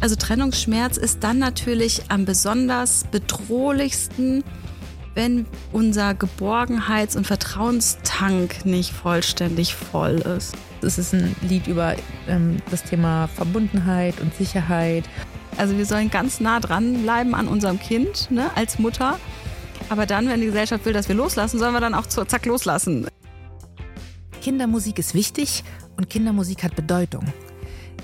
Also Trennungsschmerz ist dann natürlich am besonders bedrohlichsten, wenn unser Geborgenheits- und Vertrauenstank nicht vollständig voll ist. Es ist ein Lied über ähm, das Thema Verbundenheit und Sicherheit. Also wir sollen ganz nah dran bleiben an unserem Kind ne, als Mutter. Aber dann, wenn die Gesellschaft will, dass wir loslassen, sollen wir dann auch zu, zack loslassen. Kindermusik ist wichtig und Kindermusik hat Bedeutung.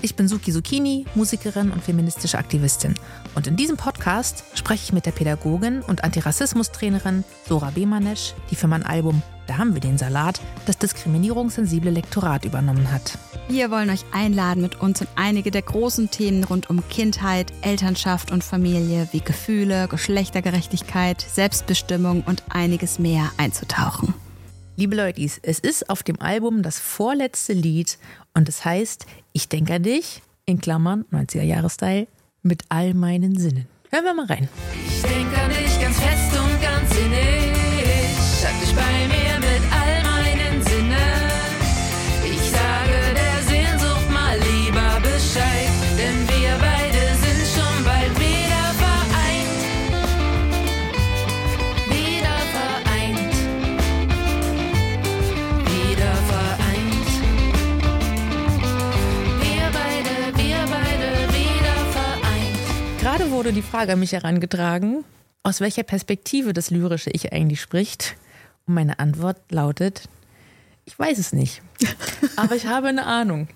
Ich bin Suki Zucchini, Musikerin und feministische Aktivistin. Und in diesem Podcast spreche ich mit der Pädagogin und Antirassismus-Trainerin Sora Bemanesch, die für mein Album Da haben wir den Salat das diskriminierungssensible Lektorat übernommen hat. Wir wollen euch einladen, mit uns in einige der großen Themen rund um Kindheit, Elternschaft und Familie wie Gefühle, Geschlechtergerechtigkeit, Selbstbestimmung und einiges mehr einzutauchen. Liebe Leute, es ist auf dem Album das vorletzte Lied und es heißt Ich denke an dich, in Klammern, 90er-Jahre-Style, mit all meinen Sinnen. Hören wir mal rein. Ich denke an dich ganz fest und wurde die Frage an mich herangetragen, aus welcher Perspektive das Lyrische Ich eigentlich spricht. Und meine Antwort lautet, ich weiß es nicht. Aber ich habe eine Ahnung.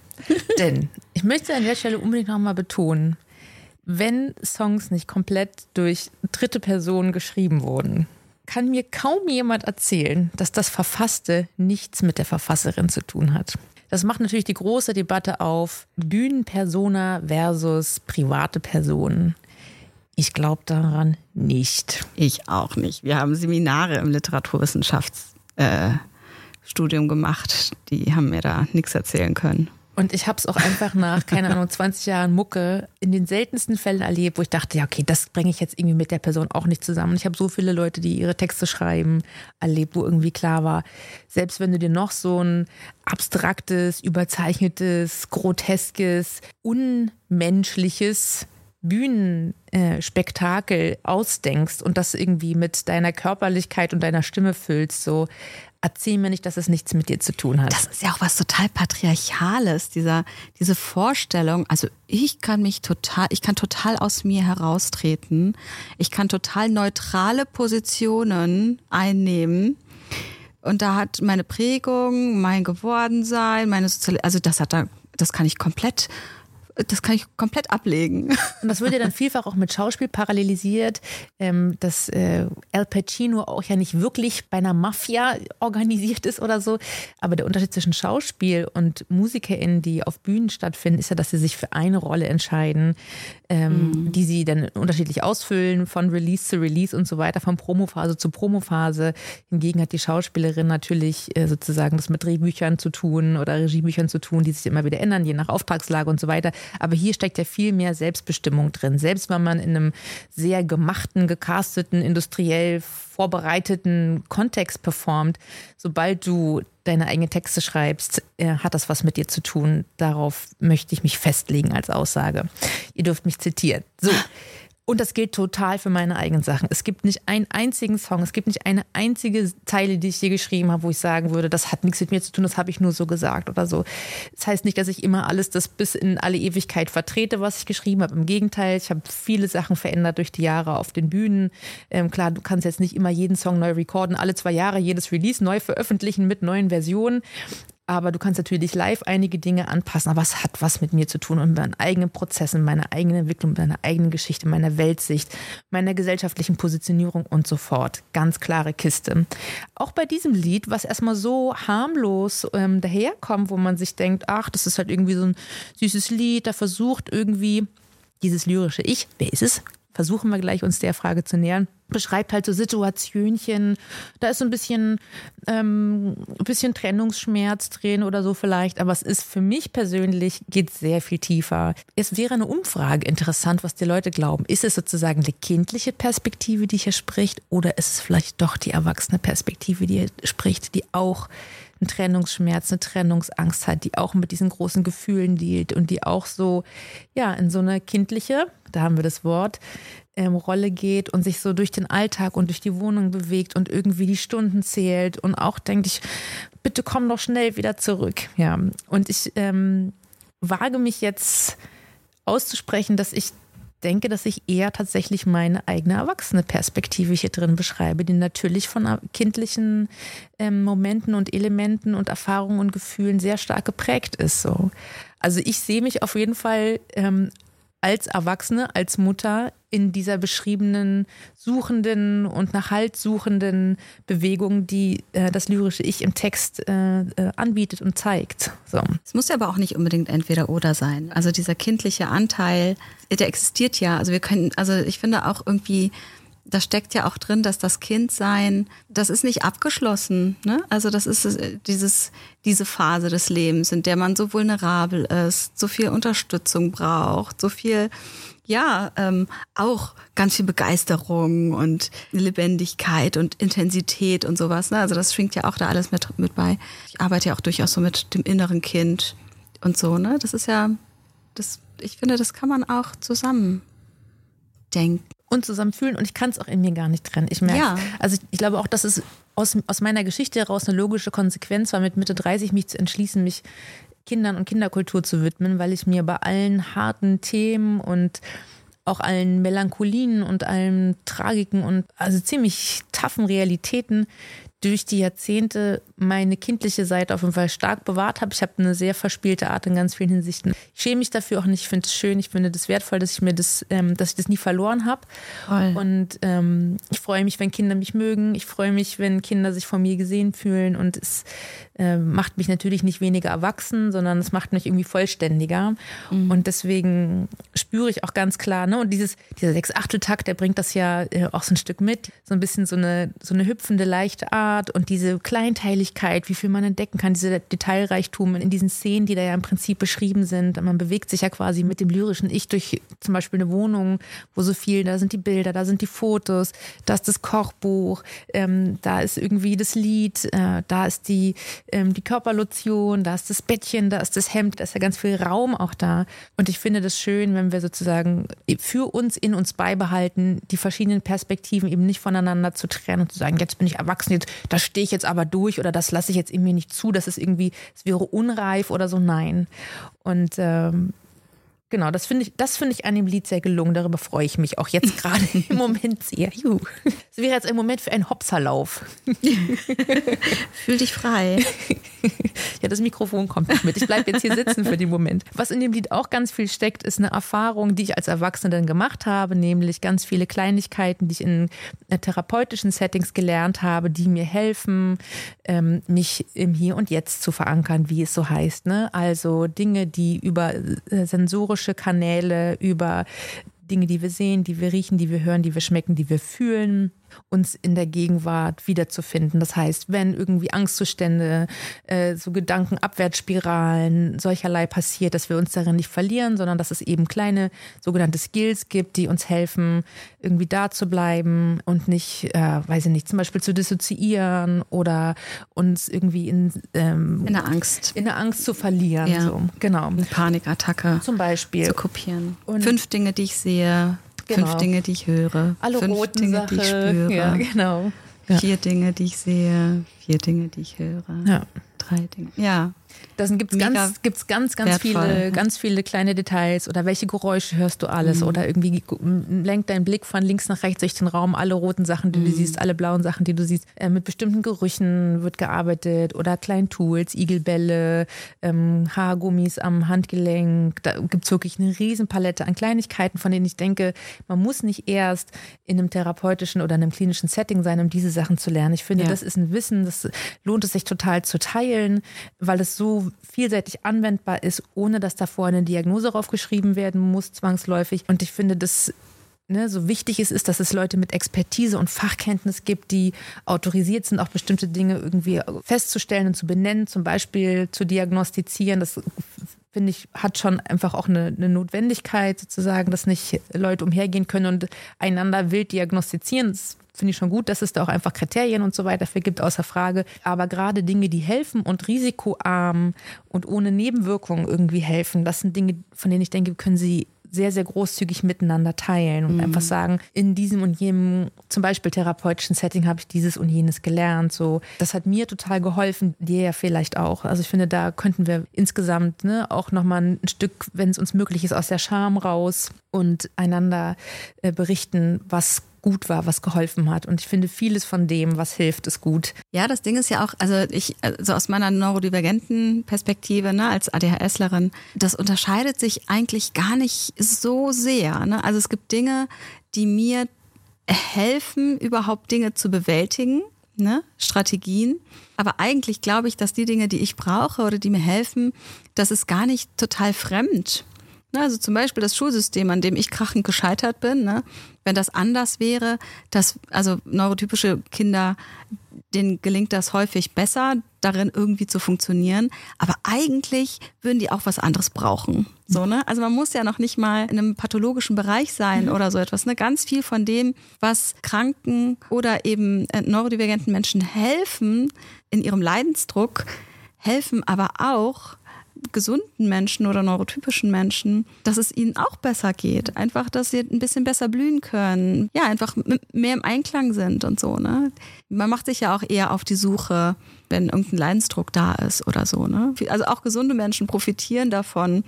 Denn ich möchte an der Stelle unbedingt nochmal betonen, wenn Songs nicht komplett durch dritte Personen geschrieben wurden, kann mir kaum jemand erzählen, dass das Verfasste nichts mit der Verfasserin zu tun hat. Das macht natürlich die große Debatte auf Bühnenpersona versus private Personen. Ich glaube daran nicht. Ich auch nicht. Wir haben Seminare im Literaturwissenschaftsstudium äh, gemacht. Die haben mir da nichts erzählen können. Und ich habe es auch einfach nach, keine Ahnung, 20 Jahren Mucke in den seltensten Fällen erlebt, wo ich dachte, ja, okay, das bringe ich jetzt irgendwie mit der Person auch nicht zusammen. Ich habe so viele Leute, die ihre Texte schreiben, erlebt, wo irgendwie klar war, selbst wenn du dir noch so ein abstraktes, überzeichnetes, groteskes, unmenschliches Bühnenspektakel ausdenkst und das irgendwie mit deiner Körperlichkeit und deiner Stimme füllst, so erzähl mir nicht, dass es nichts mit dir zu tun hat. Das ist ja auch was total patriarchales, dieser, diese Vorstellung. Also ich kann mich total, ich kann total aus mir heraustreten. Ich kann total neutrale Positionen einnehmen. Und da hat meine Prägung, mein Gewordensein, meine soziale, also das hat da, das kann ich komplett das kann ich komplett ablegen. Und das wird ja dann vielfach auch mit Schauspiel parallelisiert, ähm, dass äh, Al Pacino auch ja nicht wirklich bei einer Mafia organisiert ist oder so. Aber der Unterschied zwischen Schauspiel und MusikerInnen, die auf Bühnen stattfinden, ist ja, dass sie sich für eine Rolle entscheiden, ähm, mhm. die sie dann unterschiedlich ausfüllen, von Release zu Release und so weiter, von Promophase zu Promophase. Hingegen hat die Schauspielerin natürlich äh, sozusagen das mit Drehbüchern zu tun oder Regiebüchern zu tun, die sich immer wieder ändern, je nach Auftragslage und so weiter. Aber hier steckt ja viel mehr Selbstbestimmung drin. Selbst wenn man in einem sehr gemachten, gecasteten, industriell vorbereiteten Kontext performt, sobald du deine eigenen Texte schreibst, äh, hat das was mit dir zu tun. Darauf möchte ich mich festlegen als Aussage. Ihr dürft mich zitieren. So. Und das gilt total für meine eigenen Sachen. Es gibt nicht einen einzigen Song, es gibt nicht eine einzige Zeile, die ich hier geschrieben habe, wo ich sagen würde, das hat nichts mit mir zu tun, das habe ich nur so gesagt oder so. Das heißt nicht, dass ich immer alles das bis in alle Ewigkeit vertrete, was ich geschrieben habe. Im Gegenteil, ich habe viele Sachen verändert durch die Jahre auf den Bühnen. Ähm, klar, du kannst jetzt nicht immer jeden Song neu recorden, alle zwei Jahre jedes Release neu veröffentlichen mit neuen Versionen aber du kannst natürlich live einige Dinge anpassen, aber es hat was mit mir zu tun und meinen eigenen Prozessen, meiner eigenen Entwicklung, meiner eigenen Geschichte, meiner Weltsicht, meiner gesellschaftlichen Positionierung und so fort. Ganz klare Kiste. Auch bei diesem Lied, was erstmal so harmlos ähm, daherkommt, wo man sich denkt, ach, das ist halt irgendwie so ein süßes Lied, da versucht irgendwie dieses lyrische Ich, wer ist es? Versuchen wir gleich uns der Frage zu nähern, beschreibt halt so Situationchen. Da ist so ein bisschen, ähm, ein bisschen Trennungsschmerz drin oder so vielleicht, aber es ist für mich persönlich geht sehr viel tiefer. Es wäre eine Umfrage interessant, was die Leute glauben. Ist es sozusagen die kindliche Perspektive, die hier spricht, oder ist es vielleicht doch die erwachsene Perspektive, die hier spricht, die auch einen Trennungsschmerz, eine Trennungsangst hat, die auch mit diesen großen Gefühlen dealt und die auch so, ja, in so eine kindliche, da haben wir das Wort, ähm, Rolle geht und sich so durch den Alltag und durch die Wohnung bewegt und irgendwie die Stunden zählt und auch denkt ich, bitte komm doch schnell wieder zurück. Ja, und ich ähm, wage mich jetzt auszusprechen, dass ich denke, dass ich eher tatsächlich meine eigene erwachsene Perspektive hier drin beschreibe, die natürlich von kindlichen ähm, Momenten und Elementen und Erfahrungen und Gefühlen sehr stark geprägt ist. So. Also ich sehe mich auf jeden Fall ähm, als Erwachsene, als Mutter in dieser beschriebenen suchenden und nach Halt suchenden Bewegung, die äh, das lyrische Ich im Text äh, äh, anbietet und zeigt. So. Es muss ja aber auch nicht unbedingt entweder oder sein. Also dieser kindliche Anteil, der existiert ja. Also wir können, also ich finde auch irgendwie da steckt ja auch drin, dass das Kindsein, das ist nicht abgeschlossen. Ne? Also das ist äh, dieses, diese Phase des Lebens, in der man so vulnerabel ist, so viel Unterstützung braucht, so viel, ja, ähm, auch ganz viel Begeisterung und Lebendigkeit und Intensität und sowas. Ne? Also das schwingt ja auch da alles mit, mit bei. Ich arbeite ja auch durchaus so mit dem inneren Kind und so. Ne? Das ist ja, das, ich finde, das kann man auch zusammen denken und zusammen fühlen und ich kann es auch in mir gar nicht trennen. Ich merke, ja. also ich, ich, glaube auch, dass es aus, aus meiner Geschichte heraus eine logische Konsequenz war, mit Mitte 30 mich zu entschließen, mich Kindern und Kinderkultur zu widmen, weil ich mir bei allen harten Themen und auch allen Melancholien und allen Tragiken und also ziemlich taffen Realitäten durch die Jahrzehnte meine kindliche Seite auf jeden Fall stark bewahrt habe. Ich habe eine sehr verspielte Art in ganz vielen Hinsichten. Ich schäme mich dafür auch nicht. Ich finde es schön. Ich finde das wertvoll, dass ich mir das, ähm, dass ich das nie verloren habe. Und ähm, ich freue mich, wenn Kinder mich mögen. Ich freue mich, wenn Kinder sich von mir gesehen fühlen. Und es äh, macht mich natürlich nicht weniger erwachsen, sondern es macht mich irgendwie vollständiger. Mhm. Und deswegen spüre ich auch ganz klar, ne, und dieses, dieser Sechs-Achtel-Takt, der bringt das ja äh, auch so ein Stück mit. So ein bisschen so eine, so eine hüpfende, leichte Art und diese Kleinteiligkeit, wie viel man entdecken kann, dieser Detailreichtum in diesen Szenen, die da ja im Prinzip beschrieben sind. Man bewegt sich ja quasi mit dem lyrischen Ich durch zum Beispiel eine Wohnung, wo so viel, da sind die Bilder, da sind die Fotos, da ist das Kochbuch, ähm, da ist irgendwie das Lied, äh, da ist die ähm, die Körperlotion, da ist das Bettchen, da ist das Hemd, da ist ja ganz viel Raum auch da. Und ich finde das schön, wenn wir sozusagen für uns in uns beibehalten, die verschiedenen Perspektiven eben nicht voneinander zu trennen und zu sagen, jetzt bin ich erwachsen, jetzt, das stehe ich jetzt aber durch oder das lasse ich jetzt in mir nicht zu, das ist irgendwie, es wäre unreif oder so. Nein. Und ähm, Genau, das finde ich, das finde ich an dem Lied sehr gelungen. Darüber freue ich mich auch jetzt gerade im Moment sehr. Juhu. Es wäre jetzt ein Moment für einen Hopserlauf. Fühl dich frei. Ja, das Mikrofon kommt nicht mit. Ich bleibe jetzt hier sitzen für den Moment. Was in dem Lied auch ganz viel steckt, ist eine Erfahrung, die ich als Erwachsene dann gemacht habe, nämlich ganz viele Kleinigkeiten, die ich in therapeutischen Settings gelernt habe, die mir helfen, ähm, mich im Hier und Jetzt zu verankern, wie es so heißt. Ne? Also Dinge, die über äh, sensorische Kanäle, über Dinge, die wir sehen, die wir riechen, die wir hören, die wir schmecken, die wir fühlen, uns in der Gegenwart wiederzufinden. Das heißt, wenn irgendwie Angstzustände, äh, so Gedankenabwärtsspiralen, solcherlei passiert, dass wir uns darin nicht verlieren, sondern dass es eben kleine sogenannte Skills gibt, die uns helfen, irgendwie da zu bleiben und nicht, äh, weiß ich nicht, zum Beispiel zu dissoziieren oder uns irgendwie in, ähm, in der Angst. In der Angst zu verlieren. Ja. So. Genau. Eine Panikattacke. Zum Beispiel. Zu kopieren. Und Fünf Dinge, die ich sehe. Genau. Fünf Dinge, die ich höre. Alle Fünf roten Dinge, Sache. die ich spüre. Ja, genau. Vier Dinge, die ich sehe. Vier Dinge, die ich höre. Ja. Drei Dinge. Ja. Da gibt es ganz, gibt's ganz, ganz viele, ganz viele kleine Details oder welche Geräusche hörst du alles mhm. oder irgendwie lenkt dein Blick von links nach rechts durch den Raum, alle roten Sachen, die mhm. du siehst, alle blauen Sachen, die du siehst. Äh, mit bestimmten Gerüchen wird gearbeitet oder kleinen Tools, Igelbälle, ähm, Haargummis am Handgelenk. Da gibt es wirklich eine riesen Palette an Kleinigkeiten, von denen ich denke, man muss nicht erst in einem therapeutischen oder einem klinischen Setting sein, um diese Sachen zu lernen. Ich finde, ja. das ist ein Wissen, das lohnt es sich total zu teilen, weil es so vielseitig anwendbar ist, ohne dass davor eine Diagnose draufgeschrieben werden muss, zwangsläufig. Und ich finde, dass Ne, so wichtig es ist, dass es Leute mit Expertise und Fachkenntnis gibt, die autorisiert sind, auch bestimmte Dinge irgendwie festzustellen und zu benennen, zum Beispiel zu diagnostizieren. Das finde ich, hat schon einfach auch eine, eine, Notwendigkeit sozusagen, dass nicht Leute umhergehen können und einander wild diagnostizieren. Das finde ich schon gut, dass es da auch einfach Kriterien und so weiter für gibt, außer Frage. Aber gerade Dinge, die helfen und risikoarm und ohne Nebenwirkungen irgendwie helfen, das sind Dinge, von denen ich denke, können sie sehr, sehr großzügig miteinander teilen und mhm. einfach sagen, in diesem und jenem, zum Beispiel therapeutischen Setting habe ich dieses und jenes gelernt. So, das hat mir total geholfen, dir ja vielleicht auch. Also ich finde, da könnten wir insgesamt ne, auch nochmal ein Stück, wenn es uns möglich ist, aus der Scham raus und einander äh, berichten, was gut war, was geholfen hat. Und ich finde, vieles von dem, was hilft, ist gut. Ja, das Ding ist ja auch, also ich, also aus meiner neurodivergenten Perspektive, ne, als ADHSlerin, das unterscheidet sich eigentlich gar nicht so sehr. Ne? Also es gibt Dinge, die mir helfen, überhaupt Dinge zu bewältigen. Ne? Strategien. Aber eigentlich glaube ich, dass die Dinge, die ich brauche oder die mir helfen, das ist gar nicht total fremd. Ne, also zum Beispiel das Schulsystem, an dem ich krachend gescheitert bin. Ne? Wenn das anders wäre, dass also neurotypische Kinder, denen gelingt das häufig besser, darin irgendwie zu funktionieren. Aber eigentlich würden die auch was anderes brauchen. So, ne? Also man muss ja noch nicht mal in einem pathologischen Bereich sein mhm. oder so etwas. Ne? Ganz viel von dem, was kranken oder eben äh, neurodivergenten Menschen helfen in ihrem Leidensdruck, helfen aber auch gesunden Menschen oder neurotypischen Menschen, dass es ihnen auch besser geht. Einfach, dass sie ein bisschen besser blühen können. Ja, einfach mehr im Einklang sind und so. Ne? Man macht sich ja auch eher auf die Suche wenn irgendein Leidensdruck da ist oder so. Ne? Also auch gesunde Menschen profitieren davon,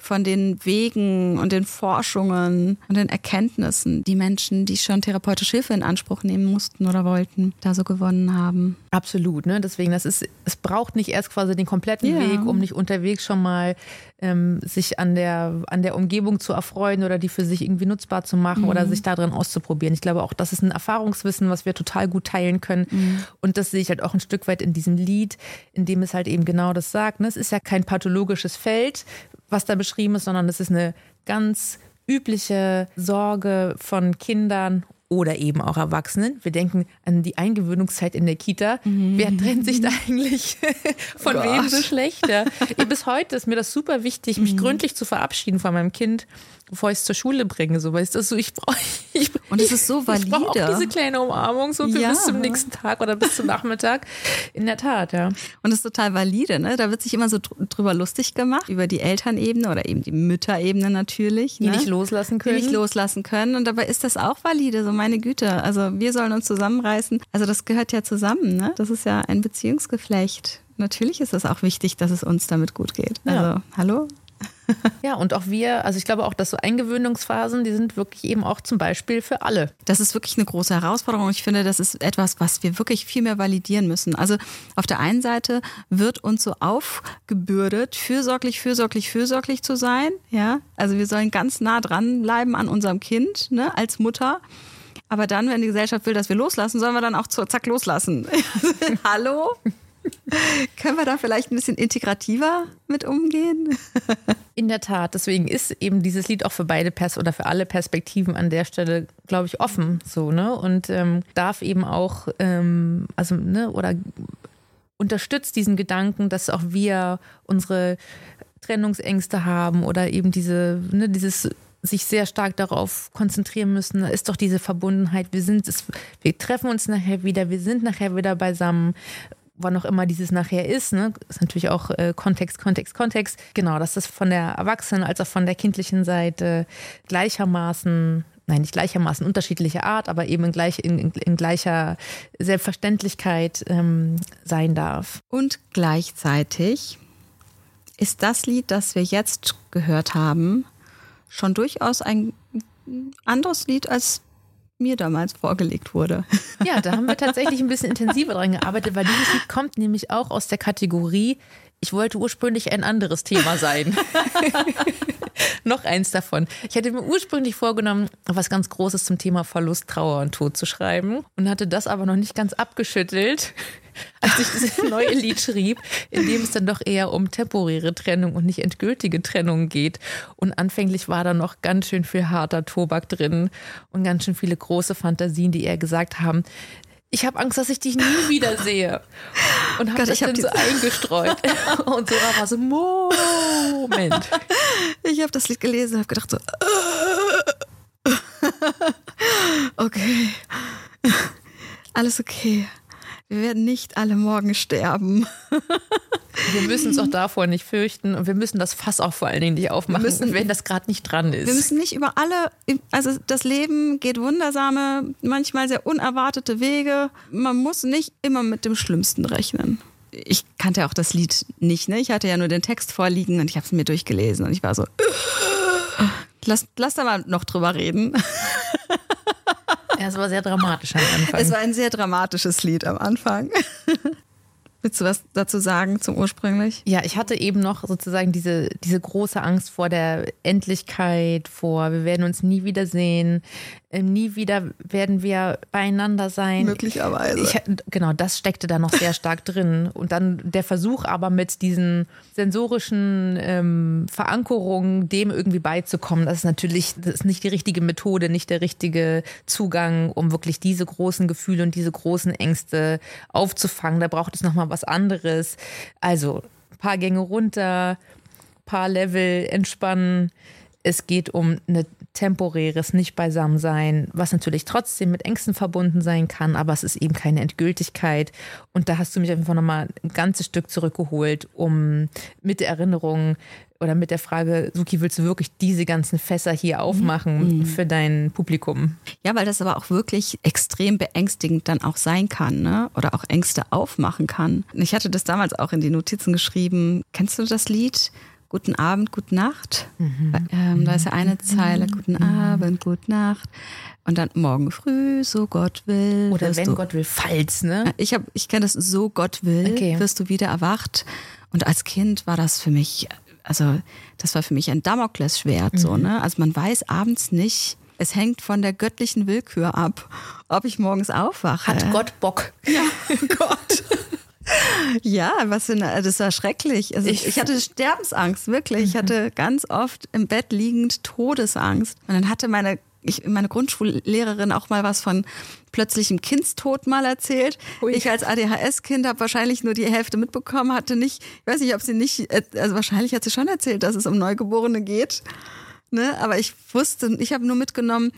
von den Wegen und den Forschungen und den Erkenntnissen, die Menschen, die schon therapeutische Hilfe in Anspruch nehmen mussten oder wollten, da so gewonnen haben. Absolut, ne? Deswegen, das ist, es braucht nicht erst quasi den kompletten ja. Weg, um nicht unterwegs schon mal ähm, sich an der, an der Umgebung zu erfreuen oder die für sich irgendwie nutzbar zu machen mhm. oder sich darin auszuprobieren. Ich glaube auch, das ist ein Erfahrungswissen, was wir total gut teilen können. Mhm. Und das sehe ich halt auch ein Stück weit in diesem Lied, in dem es halt eben genau das sagt. Ne? Es ist ja kein pathologisches Feld, was da beschrieben ist, sondern es ist eine ganz übliche Sorge von Kindern oder eben auch Erwachsenen. Wir denken an die Eingewöhnungszeit in der Kita. Mhm. Wer trennt sich da eigentlich von oh wem so schlecht? Ja. Bis heute ist mir das super wichtig, mich mhm. gründlich zu verabschieden von meinem Kind bevor ich es zur Schule bringe. So, weißt du, so, ich brauche. Und es ist so valide. Ich brauche auch diese kleine Umarmung, so für ja. bis zum nächsten Tag oder bis zum Nachmittag. In der Tat, ja. Und es ist total valide, ne? Da wird sich immer so drüber lustig gemacht, über die Elternebene oder eben die Mütterebene natürlich. Die ne? nicht loslassen können. Die nicht loslassen können. Und dabei ist das auch valide, so meine Güte. Also wir sollen uns zusammenreißen. Also das gehört ja zusammen, ne? Das ist ja ein Beziehungsgeflecht. Natürlich ist es auch wichtig, dass es uns damit gut geht. Also, ja. hallo? ja, und auch wir, also ich glaube auch, dass so Eingewöhnungsphasen, die sind wirklich eben auch zum Beispiel für alle. Das ist wirklich eine große Herausforderung. Ich finde, das ist etwas, was wir wirklich viel mehr validieren müssen. Also auf der einen Seite wird uns so aufgebürdet, fürsorglich, fürsorglich, fürsorglich zu sein. Ja, also wir sollen ganz nah dran bleiben an unserem Kind, ne, als Mutter. Aber dann, wenn die Gesellschaft will, dass wir loslassen, sollen wir dann auch zack loslassen. Hallo? Können wir da vielleicht ein bisschen integrativer mit umgehen? In der Tat. Deswegen ist eben dieses Lied auch für beide Pers oder für alle Perspektiven an der Stelle, glaube ich, offen. So, ne? Und ähm, darf eben auch, ähm, also, ne, oder unterstützt diesen Gedanken, dass auch wir unsere Trennungsängste haben oder eben diese, ne, dieses sich sehr stark darauf konzentrieren müssen, ist doch diese Verbundenheit. Wir sind es, wir treffen uns nachher wieder, wir sind nachher wieder beisammen wann auch immer dieses nachher ist, ne, ist natürlich auch äh, Kontext, Kontext, Kontext. Genau, dass das von der Erwachsenen als auch von der kindlichen Seite gleichermaßen nein, nicht gleichermaßen unterschiedliche Art, aber eben in, gleich, in, in, in gleicher Selbstverständlichkeit ähm, sein darf. Und gleichzeitig ist das Lied, das wir jetzt gehört haben, schon durchaus ein anderes Lied als mir damals vorgelegt wurde. Ja, da haben wir tatsächlich ein bisschen intensiver dran gearbeitet, weil dieses Lied kommt nämlich auch aus der Kategorie, ich wollte ursprünglich ein anderes Thema sein. Noch eins davon. Ich hatte mir ursprünglich vorgenommen, was ganz Großes zum Thema Verlust, Trauer und Tod zu schreiben und hatte das aber noch nicht ganz abgeschüttelt als ich dieses neue Lied schrieb, in dem es dann doch eher um temporäre Trennung und nicht endgültige Trennung geht. Und anfänglich war da noch ganz schön viel harter Tobak drin und ganz schön viele große Fantasien, die eher gesagt haben, ich habe Angst, dass ich dich nie wiedersehe. Und habe Gott, das ich hab dann so eingestreut. und Sora war so, Moment. Ich habe das Lied gelesen und habe gedacht so, okay, alles okay. Wir werden nicht alle morgen sterben. Wir müssen uns auch davor nicht fürchten und wir müssen das Fass auch vor allen Dingen nicht aufmachen, Wir müssen- wenn das gerade nicht dran ist. Wir müssen nicht über alle, also das Leben geht wundersame, manchmal sehr unerwartete Wege. Man muss nicht immer mit dem Schlimmsten rechnen. Ich kannte auch das Lied nicht, ne? Ich hatte ja nur den Text vorliegen und ich habe es mir durchgelesen und ich war so, lass, lass da mal noch drüber reden. Ja, es war sehr dramatisch am Anfang. Es war ein sehr dramatisches Lied am Anfang. Willst du was dazu sagen zum ursprünglich? Ja, ich hatte eben noch sozusagen diese, diese große Angst vor der Endlichkeit, vor wir werden uns nie wiedersehen, ähm, nie wieder werden wir beieinander sein. Möglicherweise. Ich, genau, das steckte da noch sehr stark drin. Und dann der Versuch aber mit diesen sensorischen ähm, Verankerungen, dem irgendwie beizukommen, das ist natürlich das ist nicht die richtige Methode, nicht der richtige Zugang, um wirklich diese großen Gefühle und diese großen Ängste aufzufangen. Da braucht es nochmal was anderes. Also ein paar Gänge runter, paar Level entspannen. Es geht um ein temporäres Nicht-Beisammensein, was natürlich trotzdem mit Ängsten verbunden sein kann, aber es ist eben keine Endgültigkeit. Und da hast du mich einfach nochmal ein ganzes Stück zurückgeholt, um mit der Erinnerung oder mit der Frage, Suki, willst du wirklich diese ganzen Fässer hier aufmachen für dein Publikum? Ja, weil das aber auch wirklich extrem beängstigend dann auch sein kann, ne? Oder auch Ängste aufmachen kann. Ich hatte das damals auch in die Notizen geschrieben. Kennst du das Lied? Guten Abend, gute Nacht. Ähm, da ist ja eine Zeile, guten Abend, gute Nacht. Und dann morgen früh, so Gott will. Oder wenn du, Gott will, falls, ne? Ich, hab- ich kenne das, so Gott will, Okay. wirst du wieder erwacht. Und als Kind war das für mich, also das war für mich ein Damoklesschwert, so, ne? Also man weiß abends nicht, es hängt von der göttlichen Willkür ab, ob ich morgens aufwache. Hat Gott Bock? Gott. Ja, was für eine, das war schrecklich. Also ich, Ich- ich hatte Sterbensangst, wirklich. Ich hatte ganz oft im Bett liegend Todesangst. Und dann hatte meine, ich, meine Grundschullehrerin auch mal was von plötzlichem Kindstod mal erzählt. Ui. Ich als ADHS-Kind habe wahrscheinlich nur die Hälfte mitbekommen, hatte nicht, ich weiß nicht, ob sie nicht, äh, also wahrscheinlich hat sie schon erzählt, dass es um Neugeborene geht. Ne? Aber ich wusste, ich habe nur mitgenommen,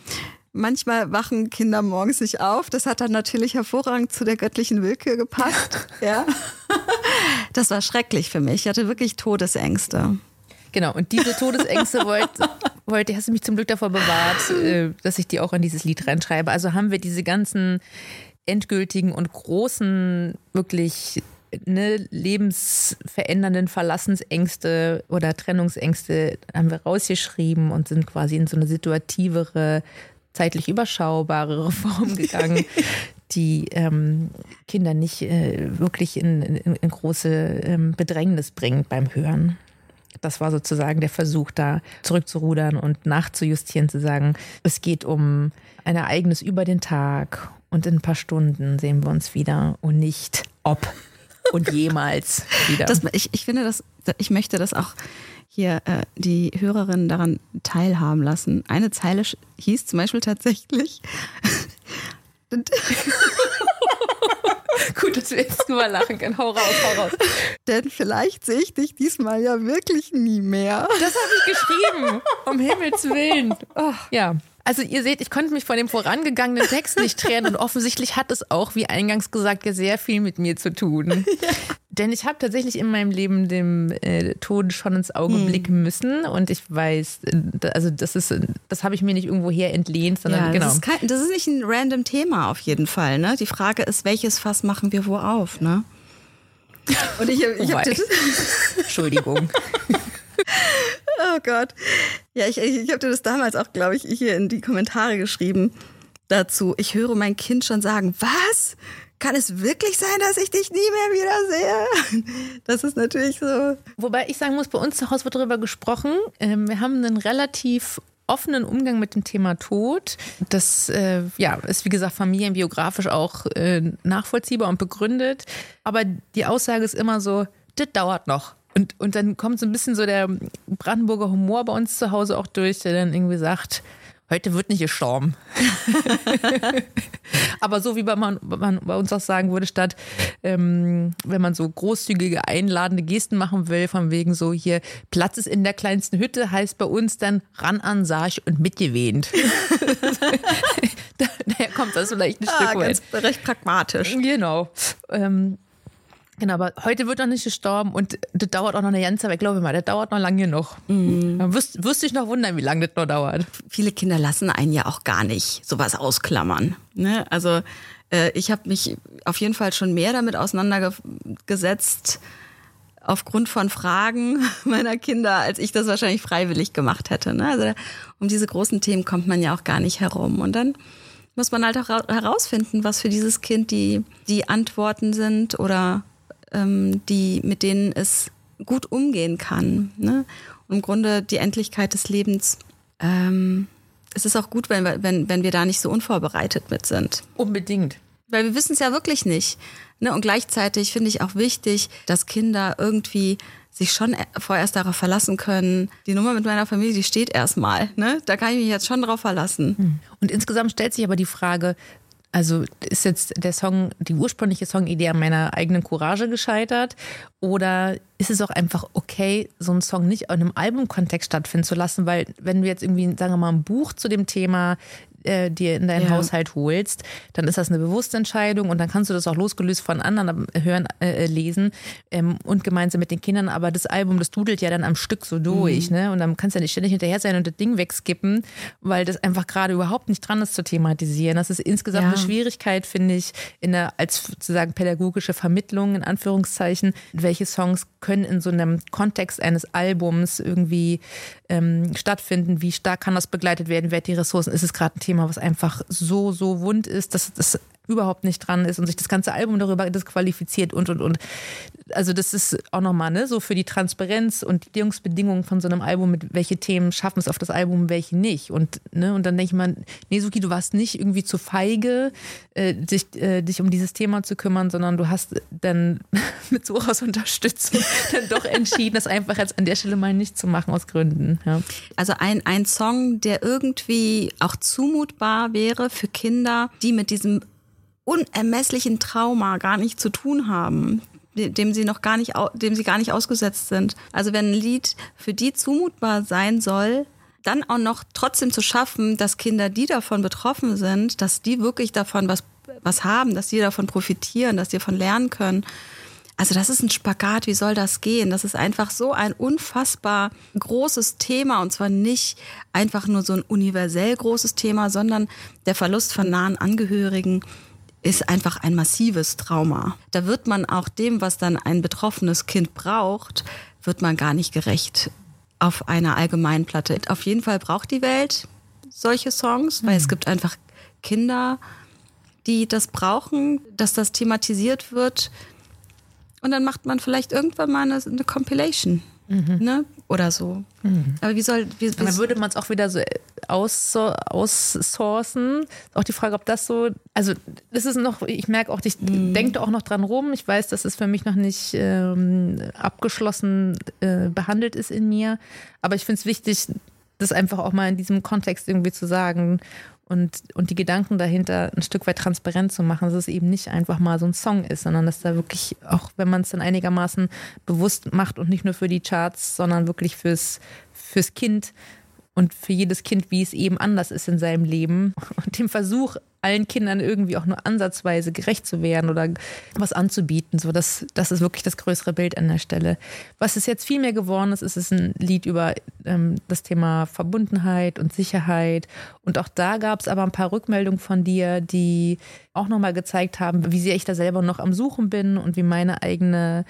manchmal wachen Kinder morgens nicht auf. Das hat dann natürlich hervorragend zu der göttlichen Willkür gepasst. ja. Das war schrecklich für mich. Ich hatte wirklich Todesängste. Genau, und diese Todesängste wollte, wollte, hast du mich zum Glück davor bewahrt, äh, dass ich die auch in dieses Lied reinschreibe. Also haben wir diese ganzen endgültigen und großen, wirklich ne, lebensverändernden Verlassensängste oder Trennungsängste haben wir rausgeschrieben und sind quasi in so eine situativere, zeitlich überschaubarere Form gegangen, die ähm, Kinder nicht äh, wirklich in, in, in große ähm, Bedrängnis bringt beim Hören. Das war sozusagen der Versuch, da zurückzurudern und nachzujustieren, zu sagen, es geht um ein Ereignis über den Tag und in ein paar Stunden sehen wir uns wieder und nicht ob und jemals wieder. Das, ich, ich finde das, ich möchte das auch hier äh, die Hörerinnen daran teilhaben lassen. Eine Zeile hieß zum Beispiel tatsächlich, Gut, dass wir jetzt drüber lachen können. Hau raus, hau raus. denn vielleicht sehe ich dich diesmal ja wirklich nie mehr. Das habe ich geschrieben. Um Himmels Willen. Oh, ja. Also ihr seht, ich konnte mich von dem vorangegangenen Text nicht trennen und offensichtlich hat es auch, wie eingangs gesagt, ja sehr viel mit mir zu tun. Denn ich habe tatsächlich in meinem Leben dem äh, Tod schon ins Auge blicken müssen und ich weiß, äh, also das ist, das habe ich mir nicht irgendwo her entlehnt, sondern Ja, genau. das, ist kein, das ist nicht ein random Thema auf jeden Fall. Ne? Die Frage ist, welches Fass machen wir wo auf? Ne? Und ich, ich das, Entschuldigung. Oh Gott. Ja, ich, ich, ich habe dir das damals auch, glaube ich, hier in die Kommentare geschrieben dazu. Ich höre mein Kind schon sagen, was? Kann es wirklich sein, dass ich dich nie mehr wiedersehe? Das ist natürlich so. Wobei ich sagen muss, bei uns zu Hause wird darüber gesprochen. Ähm, wir haben einen relativ offenen Umgang mit dem Thema Tod. Das äh, ja, ist, wie gesagt, familienbiografisch auch äh, nachvollziehbar und begründet. Aber die Aussage ist immer so, das dauert noch. Und, und dann kommt so ein bisschen so der Brandenburger Humor bei uns zu Hause auch durch, der dann irgendwie sagt, heute wird nicht gestorben. Aber so wie man, man bei uns auch sagen würde, statt ähm, wenn man so großzügige, einladende Gesten machen will, von wegen so hier Platz ist in der kleinsten Hütte, heißt bei uns dann ran an Sarg und mitgewähnt. Daher kommt das vielleicht ein Ah, Stück weit. ganz recht pragmatisch. Genau. Ähm, genau, aber heute wird noch nicht gestorben und das dauert auch noch eine ganze Zeit. Ich glaube mal, das dauert noch lange genug. Man wirst, wirst dich noch wundern, wie lange das noch dauert. Viele Kinder lassen einen ja auch gar nicht sowas ausklammern. Ne? Also äh, ich habe mich auf jeden Fall schon mehr damit auseinandergesetzt aufgrund von Fragen meiner Kinder, als ich das wahrscheinlich freiwillig gemacht hätte. Ne? Also um diese großen Themen kommt man ja auch gar nicht herum. Und dann muss man halt auch ra- herausfinden, was für dieses Kind die, die Antworten sind oder ähm, die, mit denen es gut umgehen kann. Ne? Und im Grunde die Endlichkeit des Lebens. Ähm, es ist auch gut, wenn wir, wenn, wenn wir da nicht so unvorbereitet mit sind. Unbedingt. Weil wir wissen es ja wirklich nicht. Ne? Und gleichzeitig finde ich auch wichtig, dass Kinder irgendwie sich schon e- vorerst darauf verlassen können. Die Nummer mit meiner Familie, die steht erstmal. Ne? Da kann ich mich jetzt schon drauf verlassen. Und insgesamt stellt sich aber die Frage, also ist jetzt der Song, die ursprüngliche Songidee an meiner eigenen Courage gescheitert? Oder ist es auch einfach okay, so einen Song nicht in einem Albumkontext stattfinden zu lassen? Weil wenn du jetzt irgendwie, sagen wir mal, ein Buch zu dem Thema äh, dir in deinen Ja. Haushalt holst, dann ist das eine bewusste Entscheidung und dann kannst du das auch losgelöst von anderen hören, äh, lesen ähm, und gemeinsam mit den Kindern. Aber das Album, das dudelt ja dann am Stück so durch, ne? Und dann kannst du ja nicht ständig hinterher sein und das Ding wegskippen, weil das einfach gerade überhaupt nicht dran ist zu thematisieren. Das ist insgesamt Ja. eine Schwierigkeit, finde ich, in der als sozusagen pädagogische Vermittlung in Anführungszeichen. Welche Songs können in so einem Kontext eines Albums irgendwie ähm, stattfinden? Wie stark kann das begleitet werden? Wer hat die Ressourcen? Ist es gerade ein Thema, was einfach so, so wund ist, dass das überhaupt nicht dran ist und sich das ganze Album darüber disqualifiziert und, und, und. Also das ist auch nochmal, ne, so für die Transparenz und die Bedingungen von so einem Album, mit welche Themen schaffen es auf das Album, welche nicht. Und, ne, und dann denke ich mal, nee, Suki, du warst nicht irgendwie zu feige, äh, dich, äh, dich um dieses Thema zu kümmern, sondern du hast dann mit Soras Unterstützung dann doch entschieden, das einfach jetzt an der Stelle mal nicht zu machen aus Gründen. Ja. Also ein, ein Song, der irgendwie auch zumutbar wäre für Kinder, die mit diesem unermesslichen Trauma gar nicht zu tun haben, de- dem sie noch gar nicht, dem sie gar nicht ausgesetzt sind. Also wenn ein Lied für die zumutbar sein soll, dann auch noch trotzdem zu schaffen, dass Kinder, die davon betroffen sind, dass die wirklich davon was, was haben, dass die davon profitieren, dass die davon lernen können. Also das ist ein Spagat, wie soll das gehen? Das ist einfach so ein unfassbar großes Thema und zwar nicht einfach nur so ein universell großes Thema, sondern der Verlust von nahen Angehörigen ist einfach ein massives Trauma. Da wird man auch dem, was dann ein betroffenes Kind braucht, wird man gar nicht gerecht auf einer Allgemeinplatte. Auf jeden Fall braucht die Welt solche Songs, weil es gibt einfach Kinder, die das brauchen, dass das thematisiert wird. Und dann macht man vielleicht irgendwann mal eine, eine Compilation. Ne? Oder so. Aber wie soll. Wie, Und dann würde man es auch wieder so ausso- aussourcen. Auch die Frage, ob das so, also das ist noch, ich merke auch, ich denke auch noch dran rum. Ich weiß, dass es für mich noch nicht ähm, abgeschlossen äh, behandelt ist in mir. Aber ich finde es wichtig, das einfach auch mal in diesem Kontext irgendwie zu sagen und, und die Gedanken dahinter ein Stück weit transparent zu machen, dass es eben nicht einfach mal so ein Song ist, sondern dass da wirklich, auch wenn man es dann einigermaßen bewusst macht und nicht nur für die Charts, sondern wirklich fürs, fürs Kind und für jedes Kind, wie es eben anders ist in seinem Leben. Und dem Versuch, allen Kindern irgendwie auch nur ansatzweise gerecht zu werden oder was anzubieten. So, das, das ist wirklich das größere Bild an der Stelle. Was es jetzt viel mehr geworden ist, ist es ein Lied über ähm, das Thema Verbundenheit und Sicherheit. Und auch da gab es aber ein paar Rückmeldungen von dir, die auch nochmal gezeigt haben, wie sehr ich da selber noch am Suchen bin und wie meine eigene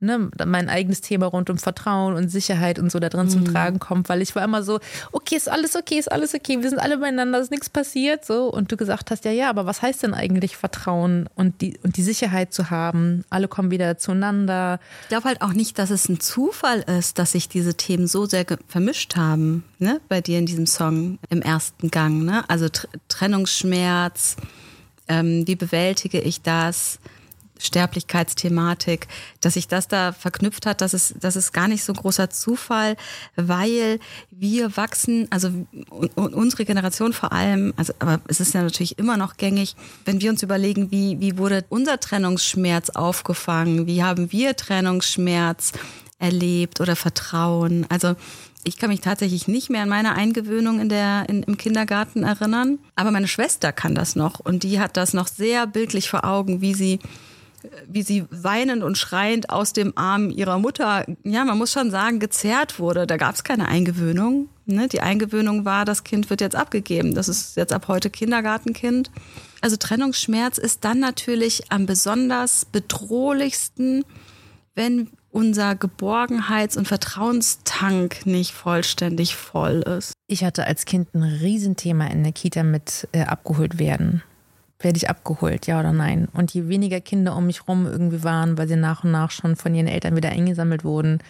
ne, mein eigenes Thema rund um Vertrauen und Sicherheit und so da drin zum Tragen kommt, weil ich war immer so, okay, ist alles okay, ist alles okay, wir sind alle beieinander, ist nichts passiert, so und du gesagt hast, ja, ja, aber was heißt denn eigentlich Vertrauen und die und die Sicherheit zu haben? Alle kommen wieder zueinander. Ich glaube halt auch nicht, dass es ein Zufall ist, dass sich diese Themen so sehr vermischt haben, ne? Bei dir in diesem Song im ersten Gang, ne? Also Tr Trennungsschmerz, ähm, wie bewältige ich das? Sterblichkeitsthematik, dass sich das da verknüpft hat, das ist, das ist gar nicht so großer Zufall, weil wir wachsen, also unsere Generation vor allem, also aber es ist ja natürlich immer noch gängig, wenn wir uns überlegen, wie, wie wurde unser Trennungsschmerz aufgefangen, wie haben wir Trennungsschmerz erlebt oder Vertrauen. Also ich kann mich tatsächlich nicht mehr an meine Eingewöhnung in der, in, im Kindergarten erinnern, aber meine Schwester kann das noch und die hat das noch sehr bildlich vor Augen, wie sie wie sie weinend und schreiend aus dem Arm ihrer Mutter, ja, man muss schon sagen, gezerrt wurde. Da gab es keine Eingewöhnung. Ne? Die Eingewöhnung war, das Kind wird jetzt abgegeben. Das ist jetzt ab heute Kindergartenkind. Also Trennungsschmerz ist dann natürlich am besonders bedrohlichsten, wenn unser Geborgenheits- und Vertrauenstank nicht vollständig voll ist. Ich hatte als Kind ein Riesenthema in der Kita mit äh, abgeholt werden. Werde ich abgeholt, ja oder nein? Und je weniger Kinder um mich rum irgendwie waren, weil sie nach und nach schon von ihren Eltern wieder eingesammelt wurden,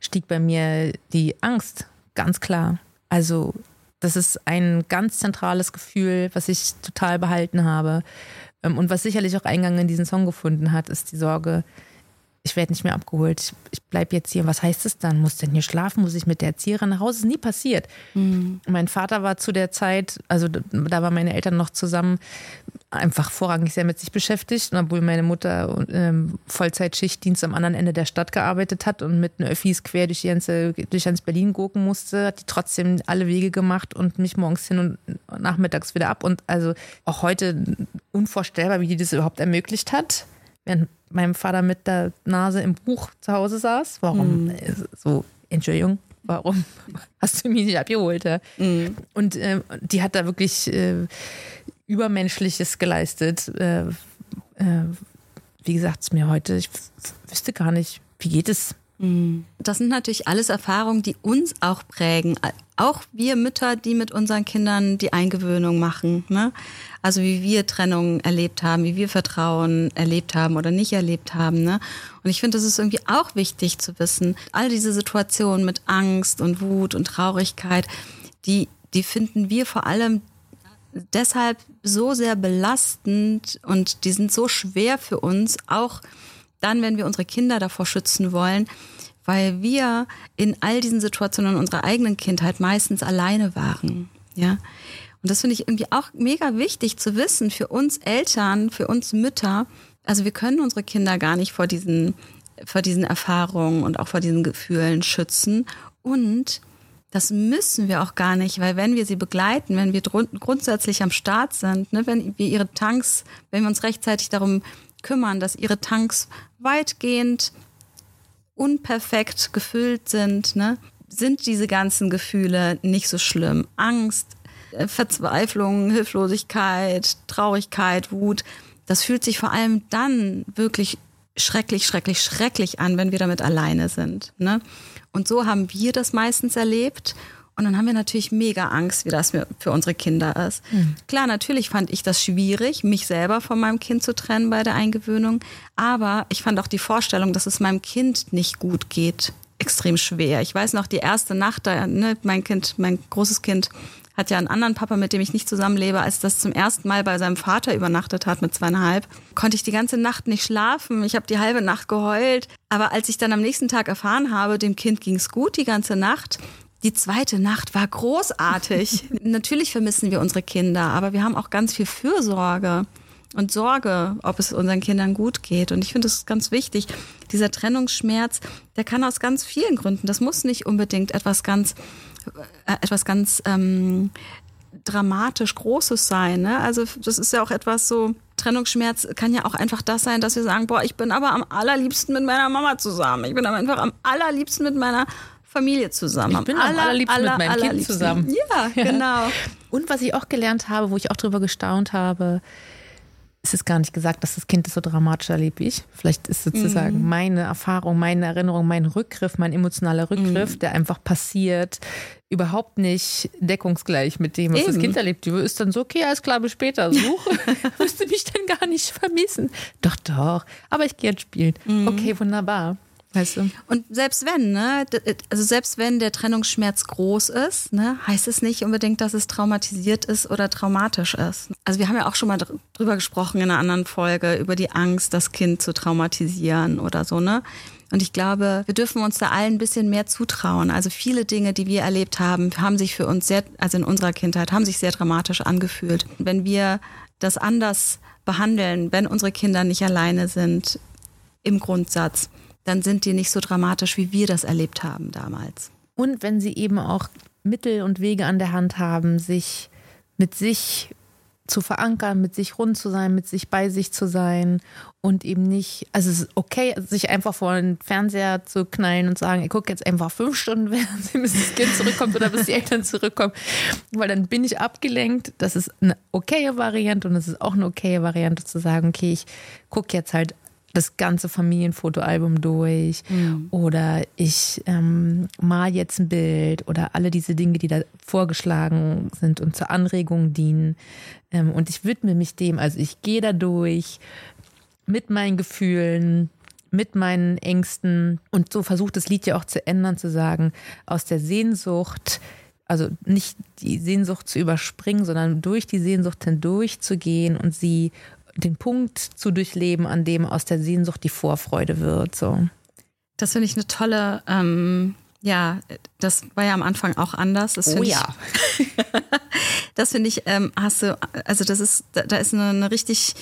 stieg bei mir die Angst, ganz klar. Also das ist ein ganz zentrales Gefühl, was ich total behalten habe. Ähm, und was sicherlich auch Eingang in diesen Song gefunden hat, ist die Sorge, ich werde nicht mehr abgeholt, ich, ich bleibe jetzt hier. Was heißt es dann? Muss denn hier schlafen? Muss ich mit der Erzieherin nach Hause? ist nie passiert. Mhm. Mein Vater war zu der Zeit, also da waren meine Eltern noch zusammen, einfach vorrangig sehr mit sich beschäftigt. Obwohl meine Mutter ähm, Vollzeitschichtdienst am anderen Ende der Stadt gearbeitet hat und mit den Öffis quer durch, die ganze, durch ganz Berlin gucken musste, hat die trotzdem alle Wege gemacht und mich morgens hin und nachmittags wieder ab. Und also auch heute unvorstellbar, wie die das überhaupt ermöglicht hat während meinem Vater mit der Nase im Buch zu Hause saß. Warum? Mhm. So, Entschuldigung, warum hast du mich nicht abgeholt? Ja? Mhm. Und äh, die hat da wirklich äh, Übermenschliches geleistet. Äh, äh wie gesagt, es mir heute, ich wüsste gar nicht, wie geht es das sind natürlich alles Erfahrungen, die uns auch prägen. Auch wir Mütter, die mit unseren Kindern die Eingewöhnung machen. Ne? Also wie wir Trennung erlebt haben, wie wir Vertrauen erlebt haben oder nicht erlebt haben. Ne? Und ich finde, das ist irgendwie auch wichtig zu wissen. All diese Situationen mit Angst und Wut und Traurigkeit, die, die finden wir vor allem deshalb so sehr belastend und die sind so schwer für uns, auch dann, wenn wir unsere Kinder davor schützen wollen, weil wir in all diesen Situationen unserer eigenen Kindheit meistens alleine waren. Ja. Und das finde ich irgendwie auch mega wichtig zu wissen für uns Eltern, für uns Mütter. Also wir können unsere Kinder gar nicht vor diesen, vor diesen Erfahrungen und auch vor diesen Gefühlen schützen. Und das müssen wir auch gar nicht, weil wenn wir sie begleiten, wenn wir grundsätzlich am Start sind, ne, wenn wir ihre Tanks, wenn wir uns rechtzeitig darum kümmern, dass ihre Tanks weitgehend unperfekt gefüllt sind, ne, sind diese ganzen Gefühle nicht so schlimm. Angst, äh, Verzweiflung, Hilflosigkeit, Traurigkeit, Wut, das fühlt sich vor allem dann wirklich schrecklich, schrecklich, schrecklich an, wenn wir damit alleine sind. Ne? Und so haben wir das meistens erlebt. Und dann haben wir natürlich mega Angst, wie das für unsere Kinder ist. Mhm. Klar, natürlich fand ich das schwierig, mich selber von meinem Kind zu trennen bei der Eingewöhnung. Aber ich fand auch die Vorstellung, dass es meinem Kind nicht gut geht, extrem schwer. Ich weiß noch, die erste Nacht, da, ne, mein Kind, mein großes Kind hat ja einen anderen Papa, mit dem ich nicht zusammenlebe, als das zum ersten Mal bei seinem Vater übernachtet hat mit zweieinhalb, konnte ich die ganze Nacht nicht schlafen. Ich habe die halbe Nacht geheult. Aber als ich dann am nächsten Tag erfahren habe, dem Kind ging es gut die ganze Nacht, die zweite Nacht war großartig. Natürlich vermissen wir unsere Kinder, aber wir haben auch ganz viel Fürsorge und Sorge, ob es unseren Kindern gut geht. Und ich finde es ganz wichtig. Dieser Trennungsschmerz, der kann aus ganz vielen Gründen. Das muss nicht unbedingt etwas ganz, äh, etwas ganz ähm, dramatisch Großes sein. Ne? Also das ist ja auch etwas so. Trennungsschmerz kann ja auch einfach das sein, dass wir sagen, boah, ich bin aber am allerliebsten mit meiner Mama zusammen. Ich bin aber einfach am allerliebsten mit meiner Familie zusammen. Ich bin am allerliebsten aller, mit meinem Kind zusammen. Ja, genau. Und was ich auch gelernt habe, wo ich auch drüber gestaunt habe, ist es gar nicht gesagt, dass das Kind es so dramatisch erlebt wie ich. Vielleicht ist sozusagen mhm. meine Erfahrung, meine Erinnerung, mein Rückgriff, mein emotionaler Rückgriff, mhm. der einfach passiert, überhaupt nicht deckungsgleich mit dem, was Eben. das Kind erlebt. Die ist dann so, okay, alles klar, bis später. Such. Müsste mich dann gar nicht vermissen. Doch, doch. Aber ich gehe jetzt spielen. Mhm. Okay, wunderbar. Weißt du? Und selbst wenn, ne, d- also selbst wenn der Trennungsschmerz groß ist, ne, heißt es nicht unbedingt, dass es traumatisiert ist oder traumatisch ist. Also wir haben ja auch schon mal dr- drüber gesprochen in einer anderen Folge über die Angst, das Kind zu traumatisieren oder so, ne? Und ich glaube, wir dürfen uns da allen ein bisschen mehr zutrauen. Also viele Dinge, die wir erlebt haben, haben sich für uns sehr, also in unserer Kindheit, haben sich sehr dramatisch angefühlt. Wenn wir das anders behandeln, wenn unsere Kinder nicht alleine sind, im Grundsatz, dann sind die nicht so dramatisch, wie wir das erlebt haben damals. Und wenn sie eben auch Mittel und Wege an der Hand haben, sich mit sich zu verankern, mit sich rund zu sein, mit sich bei sich zu sein und eben nicht, also es ist okay, sich einfach vor den Fernseher zu knallen und sagen, ich gucke jetzt einfach fünf Stunden Fernsehen, bis das Kind zurückkommt oder bis die Eltern zurückkommen, weil dann bin ich abgelenkt. Das ist eine okaye Variante und es ist auch eine okaye Variante zu sagen, okay, ich gucke jetzt halt das ganze Familienfotoalbum durch. Oder ich ähm, mal jetzt ein Bild oder alle diese Dinge, die da vorgeschlagen sind und zur Anregung dienen. Ähm, und ich widme mich dem, also ich gehe da durch mit meinen Gefühlen, mit meinen Ängsten. Und so versucht das Lied ja auch zu ändern, zu sagen, aus der Sehnsucht, also nicht die Sehnsucht zu überspringen, sondern durch die Sehnsucht hindurch zu gehen und sie den Punkt zu durchleben, an dem aus der Sehnsucht die Vorfreude wird. So. Das finde ich eine tolle, ähm, ja, das war ja am Anfang auch anders. Das finde Ich, das finde ich, ähm, hast du, also das ist, da, da ist eine, eine richtig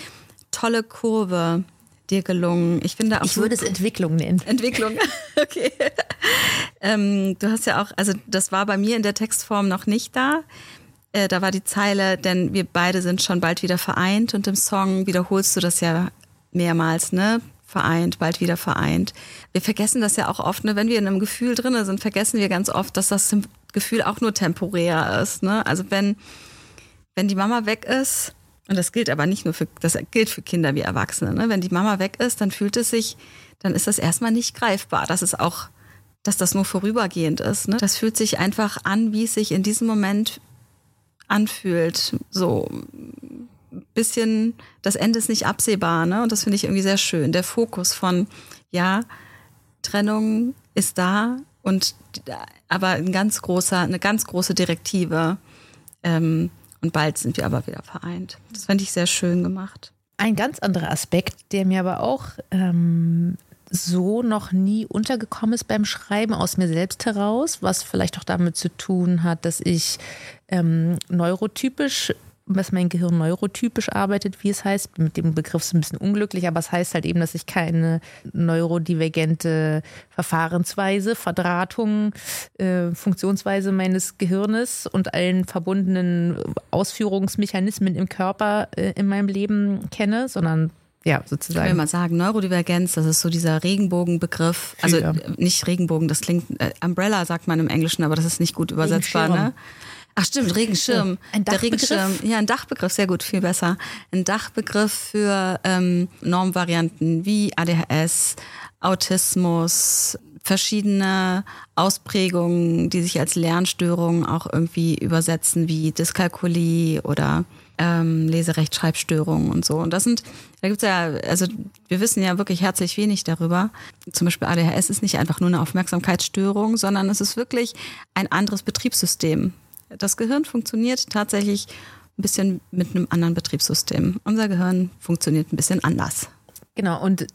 tolle Kurve dir gelungen. Ich finde auch Ich würde es Entwicklung nennen. Entwicklung. Okay. ähm, du hast ja auch, also das war bei mir in der Textform noch nicht da. Äh, da war die Zeile, denn wir beide sind schon bald wieder vereint und im Song wiederholst du das ja mehrmals, ne? Vereint, bald wieder vereint. Wir vergessen das ja auch oft, ne? Wenn wir in einem Gefühl drin sind, vergessen wir ganz oft, dass das Gefühl auch nur temporär ist, ne? Also wenn, wenn die Mama weg ist, und das gilt aber nicht nur für, das gilt für Kinder wie Erwachsene, ne? Wenn die Mama weg ist, dann fühlt es sich, dann ist das erstmal nicht greifbar. Das ist auch, dass das nur vorübergehend ist. Ne? Das fühlt sich einfach an, wie es sich in diesem Moment anfühlt. So ein bisschen, das Ende ist nicht absehbar, ne? Und das finde ich irgendwie sehr schön. Der Fokus von, ja, Trennung ist da und aber ein ganz großer, eine ganz große Direktive. Ähm, und bald sind wir aber wieder vereint. Das fand ich sehr schön gemacht. Ein ganz anderer Aspekt, der mir aber auch ähm, so noch nie untergekommen ist beim Schreiben aus mir selbst heraus, was vielleicht auch damit zu tun hat, dass ich ähm, neurotypisch dass mein Gehirn neurotypisch arbeitet, wie es heißt. Mit dem Begriff ist ein bisschen unglücklich, aber es heißt halt eben, dass ich keine neurodivergente Verfahrensweise, Verdrahtung, äh, Funktionsweise meines Gehirnes und allen verbundenen Ausführungsmechanismen im Körper äh, in meinem Leben kenne, sondern ja, Ich will sozusagen. mal sagen, Neurodivergenz, das ist so dieser Regenbogenbegriff. Also Ja. äh, nicht Regenbogen, das klingt, äh, Umbrella sagt man im Englischen, aber das ist nicht gut übersetzbar, ne? Ach stimmt, Regenschirm. Ein Der Dachbegriff? Regenschirm. Ja, ein Dachbegriff, sehr gut, viel besser. Ein Dachbegriff für ähm, Normvarianten wie ADHS, Autismus, verschiedene Ausprägungen, die sich als Lernstörungen auch irgendwie übersetzen, wie Dyskalkulie oder ähm, Leserechtschreibstörungen und so. Und das sind, da gibt's ja, also wir wissen ja wirklich herzlich wenig darüber. Zum Beispiel ADHS ist nicht einfach nur eine Aufmerksamkeitsstörung, sondern es ist wirklich ein anderes Betriebssystem. Das Gehirn funktioniert tatsächlich ein bisschen mit einem anderen Betriebssystem. Unser Gehirn funktioniert ein bisschen anders. Genau, und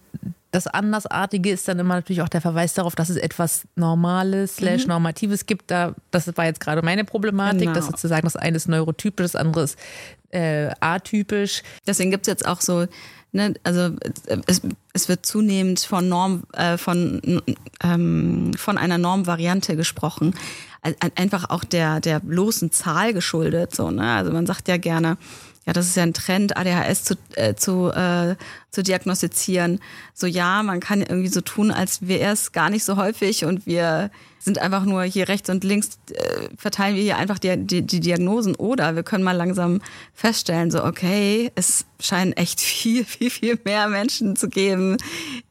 das Andersartige ist dann immer natürlich auch der Verweis darauf, dass es etwas Normales, slash Normatives gibt. Da, das war jetzt gerade meine Problematik, Genau. dass sozusagen das eine ist neurotypisch, das andere ist äh, atypisch. Deswegen gibt's jetzt auch so, ne, also es, es wird zunehmend von Norm, äh, von, ähm, von einer Normvariante gesprochen. Ein- Einfach auch der, der bloßen Zahl geschuldet. So, ne? Also man sagt ja gerne, ja, das ist ja ein Trend, ADHS zu, äh, zu, äh, zu diagnostizieren. So ja, man kann irgendwie so tun, als wäre es gar nicht so häufig und wir sind einfach nur hier rechts und links äh, verteilen wir hier einfach die, die, die Diagnosen oder wir können mal langsam feststellen, so okay, es scheinen echt viel, viel, viel mehr Menschen zu geben,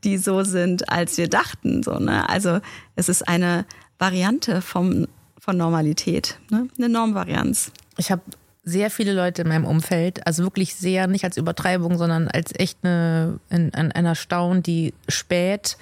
die so sind, als wir dachten. So, ne? Also es ist eine Variante vom, von Normalität, ne? eine Normvarianz. Ich habe sehr viele Leute in meinem Umfeld, also wirklich sehr, nicht als Übertreibung, sondern als echt eine, in, an einer Staun, die spät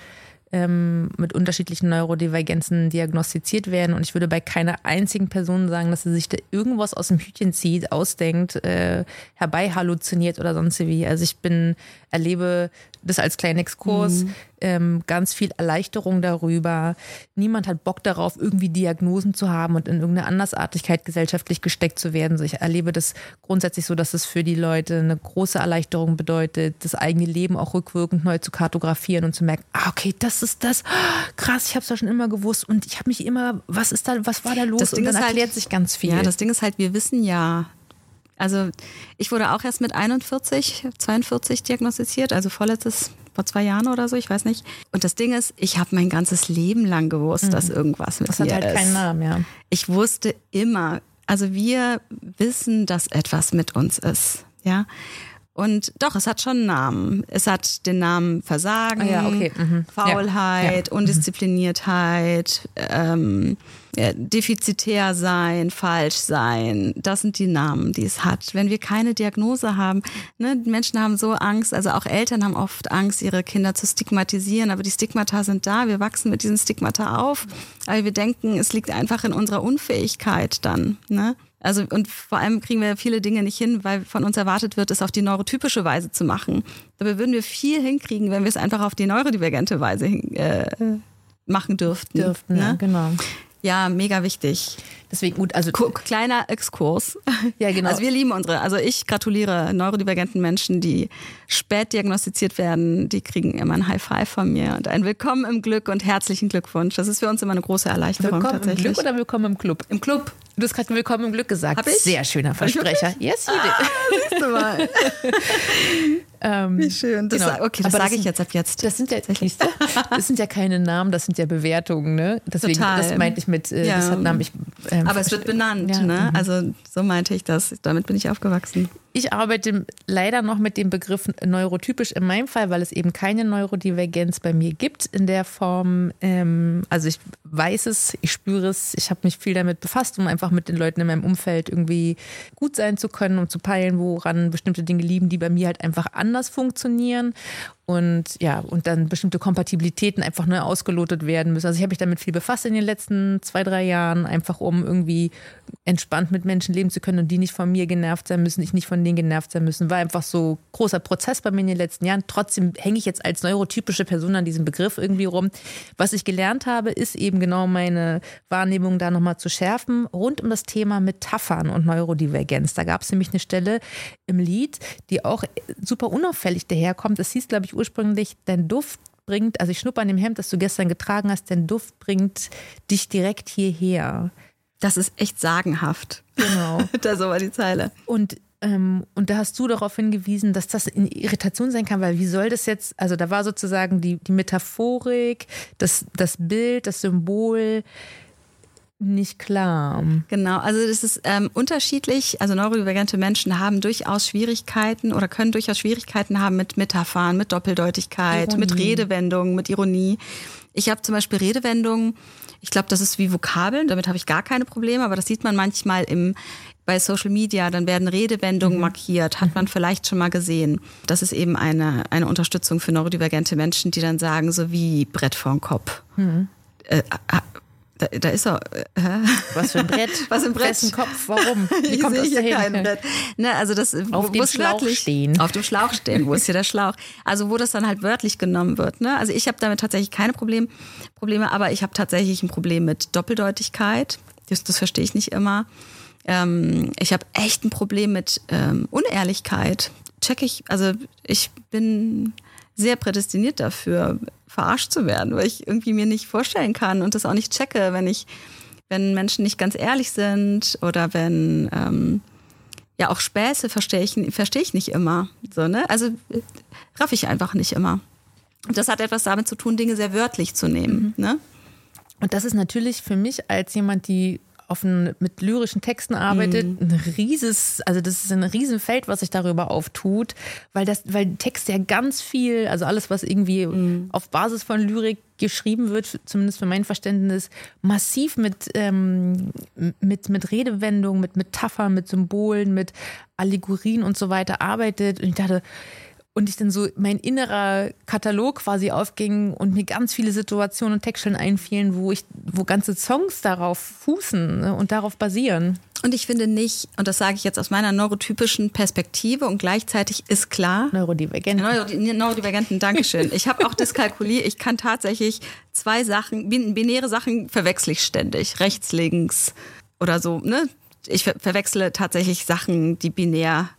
ähm, mit unterschiedlichen Neurodivergenzen diagnostiziert werden. Und ich würde bei keiner einzigen Person sagen, dass sie sich da irgendwas aus dem Hütchen zieht, ausdenkt, äh, herbei halluziniert oder sonst wie. Also ich bin, erlebe das als kleinen Exkurs, mhm. ähm, ganz viel Erleichterung darüber. Niemand hat Bock darauf, irgendwie Diagnosen zu haben und in irgendeine Andersartigkeit gesellschaftlich gesteckt zu werden. Also ich erlebe das grundsätzlich so, dass es für die Leute eine große Erleichterung bedeutet, das eigene Leben auch rückwirkend neu zu kartografieren und zu merken, ah, okay, das ist das. Krass, ich habe es ja schon immer gewusst und ich habe mich immer, was ist da, was war da los? Das Ding und dann halt- erklärt sich ganz viel. Ja, das Ding ist halt, wir wissen ja, also ich wurde auch erst mit 41, 42 diagnostiziert, also vorletztes, vor zwei Jahren oder so, ich weiß nicht. Und das Ding ist, ich habe mein ganzes Leben lang gewusst, dass irgendwas mit das hat mir halt ist. keinen Namen, ja. Ich wusste immer, also wir wissen, dass etwas mit uns ist, ja. Und doch, es hat schon einen Namen. Es hat den Namen Versagen, Ah ja, okay, mhm. Ja, Faulheit, Undiszipliniertheit, ähm, ja, defizitär sein, falsch sein. Das sind die Namen, die es hat. Wenn wir keine Diagnose haben, ne, Menschen haben so Angst, also auch Eltern haben oft Angst, ihre Kinder zu stigmatisieren, aber die Stigmata sind da, wir wachsen mit diesen Stigmata auf, aber wir denken, es liegt einfach in unserer Unfähigkeit dann. Ne? Also und vor allem kriegen wir viele Dinge nicht hin, weil von uns erwartet wird, es auf die neurotypische Weise zu machen. Dabei würden wir viel hinkriegen, wenn wir es einfach auf die neurodivergente Weise hin, äh, machen dürften. Dürften, ja, ne? genau. Ja, mega wichtig. Deswegen gut, also Guck, kleiner Exkurs. Ja, genau. Also wir lieben unsere, also ich gratuliere neurodivergenten Menschen, die spät diagnostiziert werden, die kriegen immer ein High Five von mir und ein Willkommen im Glück und herzlichen Glückwunsch. Das ist für uns immer eine große Erleichterung willkommen im tatsächlich. Glück oder willkommen im Club? Im Club. Du hast gerade willkommen im Glück gesagt. Hab ich? Sehr schöner Versprecher. Yes, you did. Siehst du mal. Ähm, Wie schön. Das Genau. okay, das Aber sage ich sind- jetzt ab jetzt. Das sind ja, das sind ja keine Namen, das sind ja Bewertungen, ne? Deswegen, Total. das meinte ich mit, äh, Ja. das hat Namen. Ich, ähm, Aber es wird benannt, Ja, ne? mhm. Also so meinte ich das. Damit bin ich aufgewachsen. Ich arbeite leider noch mit dem Begriff neurotypisch in meinem Fall, weil es eben keine Neurodivergenz bei mir gibt in der Form. Ähm, also ich weiß es, ich spüre es, ich habe mich viel damit befasst, um einfach mit den Leuten in meinem Umfeld irgendwie gut sein zu können, um zu peilen, woran bestimmte Dinge liegen, die bei mir halt einfach anders funktionieren. Und ja, und dann bestimmte Kompatibilitäten einfach neu ausgelotet werden müssen. Also ich habe mich damit viel befasst in den letzten zwei, drei Jahren, einfach um irgendwie entspannt mit Menschen leben zu können und die nicht von mir genervt sein müssen, ich nicht von denen genervt sein müssen. War einfach so großer Prozess bei mir in den letzten Jahren. Trotzdem hänge ich jetzt als neurotypische Person an diesem Begriff irgendwie rum. Was ich gelernt habe, ist eben genau meine Wahrnehmung da nochmal zu schärfen, rund um das Thema Metaphern und Neurodivergenz. Da gab es nämlich eine Stelle im Lied, die auch super unauffällig daherkommt. Es hieß, glaube ich, ursprünglich, dein Duft bringt, also ich schnupper an dem Hemd, das du gestern getragen hast, dein Duft bringt dich direkt hierher. Das ist echt sagenhaft. Genau. da so war die Zeile. Und, ähm, und da hast du darauf hingewiesen, dass das eine Irritation sein kann, weil wie soll das jetzt, also da war sozusagen die, die Metaphorik, das, das Bild, das Symbol nicht klar. Genau, also das ist ähm, unterschiedlich. Also neurodivergente Menschen haben durchaus Schwierigkeiten oder können durchaus Schwierigkeiten haben mit Metaphern, mit Doppeldeutigkeit, Ironie. mit Redewendungen, mit Ironie. Ich habe zum Beispiel Redewendungen, ich glaube, das ist wie Vokabeln, damit habe ich gar keine Probleme, aber das sieht man manchmal im bei Social Media, dann werden Redewendungen markiert, hat man vielleicht schon mal gesehen. Das ist eben eine, eine Unterstützung für neurodivergente Menschen, die dann sagen, so wie Brett vorm Kopf. Äh, ah, da, da ist er. Äh, hä? Was für ein Brett? Was für ein Brett? Wessen Kopf? Warum? Wie ich kommt das hier kein Brett. Ne, also das, Auf wo, dem Schlauch wörtlich- stehen. Auf dem Schlauch stehen. Wo ist hier der Schlauch? Also wo das dann halt wörtlich genommen wird. Ne? Also ich habe damit tatsächlich keine Problem, Probleme, aber ich habe tatsächlich ein Problem mit Doppeldeutigkeit. Das, das verstehe ich nicht immer. Ähm, ich habe echt ein Problem mit ähm, Unehrlichkeit. Check ich, also ich bin sehr prädestiniert dafür, verarscht zu werden, weil ich irgendwie mir nicht vorstellen kann und das auch nicht checke, wenn ich, wenn Menschen nicht ganz ehrlich sind oder wenn ähm, ja auch Späße verstehe ich, verstehe ich nicht immer. So, ne? Also raff ich einfach nicht immer. Und das hat etwas damit zu tun, Dinge sehr wörtlich zu nehmen. Ne? Und das ist natürlich für mich als jemand, die auf ein, mit lyrischen Texten arbeitet, Mhm. ein rieses, also das ist ein Riesenfeld, was sich darüber auftut, weil das, weil Text ja ganz viel, also alles, was irgendwie Mhm. auf Basis von Lyrik geschrieben wird, zumindest für mein Verständnis, massiv mit, ähm, mit, mit Redewendungen, mit Metaphern, mit Symbolen, mit Allegorien und so weiter arbeitet. Und ich dachte, und ich dann so mein innerer Katalog quasi aufging und mir ganz viele Situationen und Textstellen einfielen, wo ich, wo ganze Songs darauf fußen ne, und darauf basieren. Und ich finde nicht, und das sage ich jetzt aus meiner neurotypischen Perspektive und gleichzeitig ist klar. Neurodivergenten. Neuro, Neurodivergenten, Dankeschön. Ich habe auch Dyskalkulie. Ich kann tatsächlich zwei Sachen, binäre Sachen verwechsel ich ständig. Rechts, links oder so. Ne? Ich ver verwechsle tatsächlich Sachen, die binär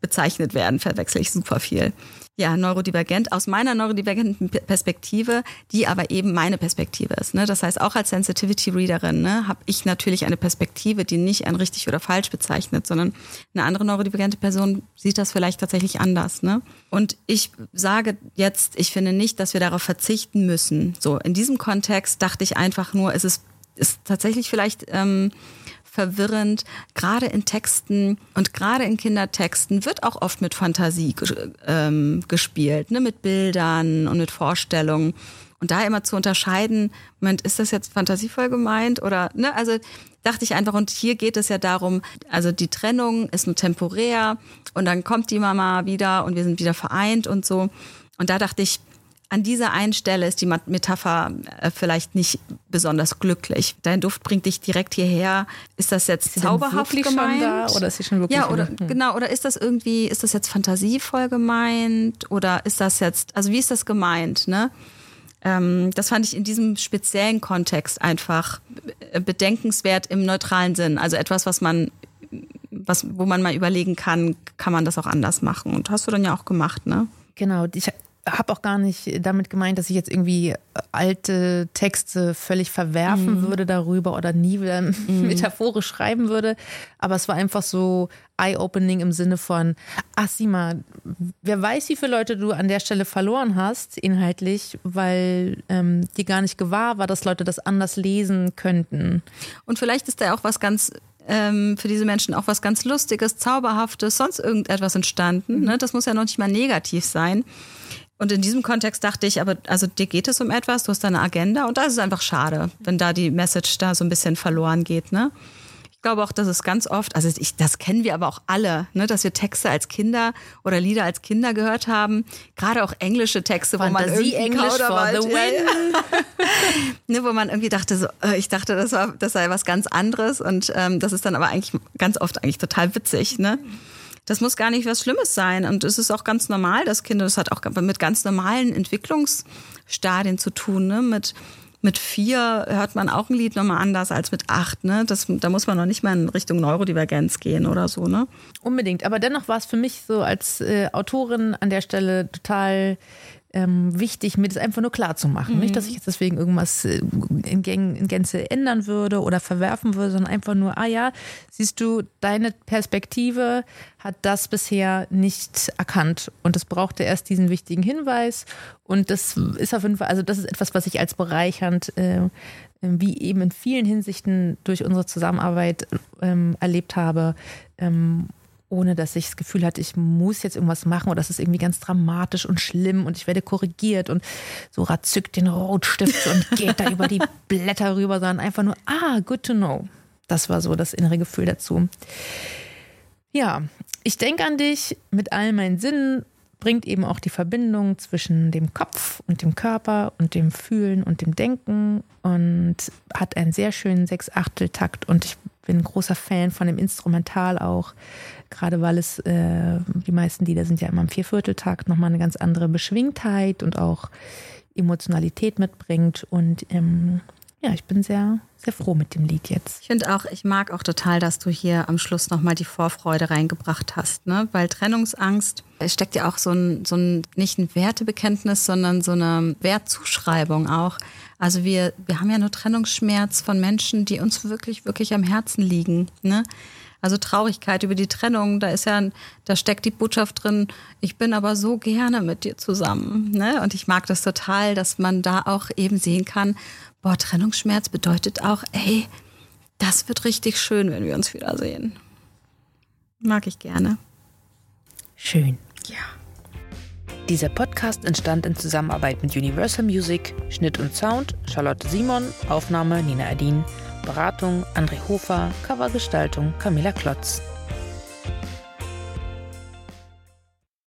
bezeichnet werden, verwechsel ich super viel. Ja, neurodivergent aus meiner neurodivergenten Perspektive, die aber eben meine Perspektive ist. Ne? Das heißt, auch als Sensitivity Readerin ne, habe ich natürlich eine Perspektive, die nicht ein richtig oder falsch bezeichnet, sondern eine andere neurodivergente Person sieht das vielleicht tatsächlich anders. Ne? Und ich sage jetzt, ich finde nicht, dass wir darauf verzichten müssen. So in diesem Kontext dachte ich einfach nur, es ist, ist tatsächlich vielleicht ähm, verwirrend. Gerade in Texten und gerade in Kindertexten wird auch oft mit Fantasie ähm, gespielt, ne? mit Bildern und mit Vorstellungen. Und da immer zu unterscheiden, Moment, ist das jetzt fantasievoll gemeint oder, ne, also dachte ich einfach, und hier geht es ja darum, also die Trennung ist nur temporär und dann kommt die Mama wieder und wir sind wieder vereint und so. Und da dachte ich, an dieser einen Stelle ist die Metapher äh, vielleicht nicht besonders glücklich. Dein Duft bringt dich direkt hierher. Ist das jetzt ist zauberhaft gemeint? Da, oder ist sie schon wirklich Ja, oder hm. genau, oder ist das irgendwie, ist das jetzt fantasievoll gemeint? Oder ist das jetzt, also wie ist das gemeint, ne? Ähm, das fand ich in diesem speziellen Kontext einfach bedenkenswert im neutralen Sinn. Also etwas, was man was, wo man mal überlegen kann, kann man das auch anders machen. Und hast du dann ja auch gemacht, ne? Genau, ich habe auch gar nicht damit gemeint, dass ich jetzt irgendwie alte Texte völlig verwerfen mhm. würde darüber oder nie wieder mhm. metaphorisch schreiben würde. Aber es war einfach so eye-opening im Sinne von, ach Sima, wer weiß, wie viele Leute du an der Stelle verloren hast, inhaltlich, weil ähm, dir gar nicht gewahr war, dass Leute das anders lesen könnten. Und vielleicht ist da auch was ganz ähm, für diese Menschen auch was ganz Lustiges, Zauberhaftes, sonst irgendetwas entstanden. Mhm. Ne? Das muss ja noch nicht mal negativ sein. Und in diesem Kontext dachte ich, aber also dir geht es um etwas, du hast deine Agenda und da ist es einfach schade, wenn da die Message da so ein bisschen verloren geht, ne? Ich glaube auch, dass es ganz oft, also ich, das kennen wir aber auch alle, ne, dass wir Texte als Kinder oder Lieder als Kinder gehört haben. Gerade auch englische Texte, wo man Englisch for the win. ne, wo man irgendwie dachte, so, äh, ich dachte, das war, das sei was ganz anderes und ähm, das ist dann aber eigentlich ganz oft eigentlich total witzig, ne? Das muss gar nicht was Schlimmes sein. Und es ist auch ganz normal, dass Kinder, das hat auch mit ganz normalen Entwicklungsstadien zu tun, ne? Mit, mit vier hört man auch ein Lied nochmal anders als mit acht. Ne? Das, da muss man noch nicht mal in Richtung Neurodivergenz gehen oder so. Ne? Unbedingt. Aber dennoch war es für mich so als äh, Autorin an der Stelle total ähm, wichtig, mir das einfach nur klar zu machen. Mhm. Nicht, dass ich jetzt deswegen irgendwas äh, in, Gän in Gänze ändern würde oder verwerfen würde, sondern einfach nur, ah ja, siehst du, deine Perspektive hat das bisher nicht erkannt und es brauchte erst diesen wichtigen Hinweis und das ist auf jeden Fall, also das ist etwas, was ich als bereichernd äh, wie eben in vielen Hinsichten durch unsere Zusammenarbeit ähm, erlebt habe. Ähm, ohne dass ich das Gefühl hatte, ich muss jetzt irgendwas machen oder das ist irgendwie ganz dramatisch und schlimm und ich werde korrigiert und Sora zückt den Rotstift und geht da über die Blätter rüber, sondern einfach nur, ah, good to know. Das war so das innere Gefühl dazu. Ja, ich denke an dich mit all meinen Sinnen, bringt eben auch die Verbindung zwischen dem Kopf und dem Körper und dem Fühlen und dem Denken und hat einen sehr schönen Sechs-Achtel-Takt und ich bin ein großer Fan von dem Instrumental auch gerade weil es, äh, die meisten Lieder sind ja immer im Viervierteltakt, nochmal eine ganz andere Beschwingtheit und auch Emotionalität mitbringt. Und ähm, ja, ich bin sehr, sehr froh mit dem Lied jetzt. Ich finde auch, ich mag auch total, dass du hier am Schluss nochmal die Vorfreude reingebracht hast, ne? Weil Trennungsangst steckt ja auch so ein, so ein, nicht ein Wertebekenntnis, sondern so eine Wertzuschreibung auch. Also wir, wir haben ja nur Trennungsschmerz von Menschen, die uns wirklich, wirklich am Herzen liegen, ne? Also Traurigkeit über die Trennung, da ist ja, da steckt die Botschaft drin, ich bin aber so gerne mit dir zusammen. Ne? Und ich mag das total, dass man da auch eben sehen kann, boah, Trennungsschmerz bedeutet auch, ey, das wird richtig schön, wenn wir uns wiedersehen. Mag ich gerne. Schön. Ja. Dieser Podcast entstand in Zusammenarbeit mit Universal Music, Schnitt und Sound, Charlotte Simon, Aufnahme Nina Adin. Beratung André Hofer, Covergestaltung Camilla Klotz.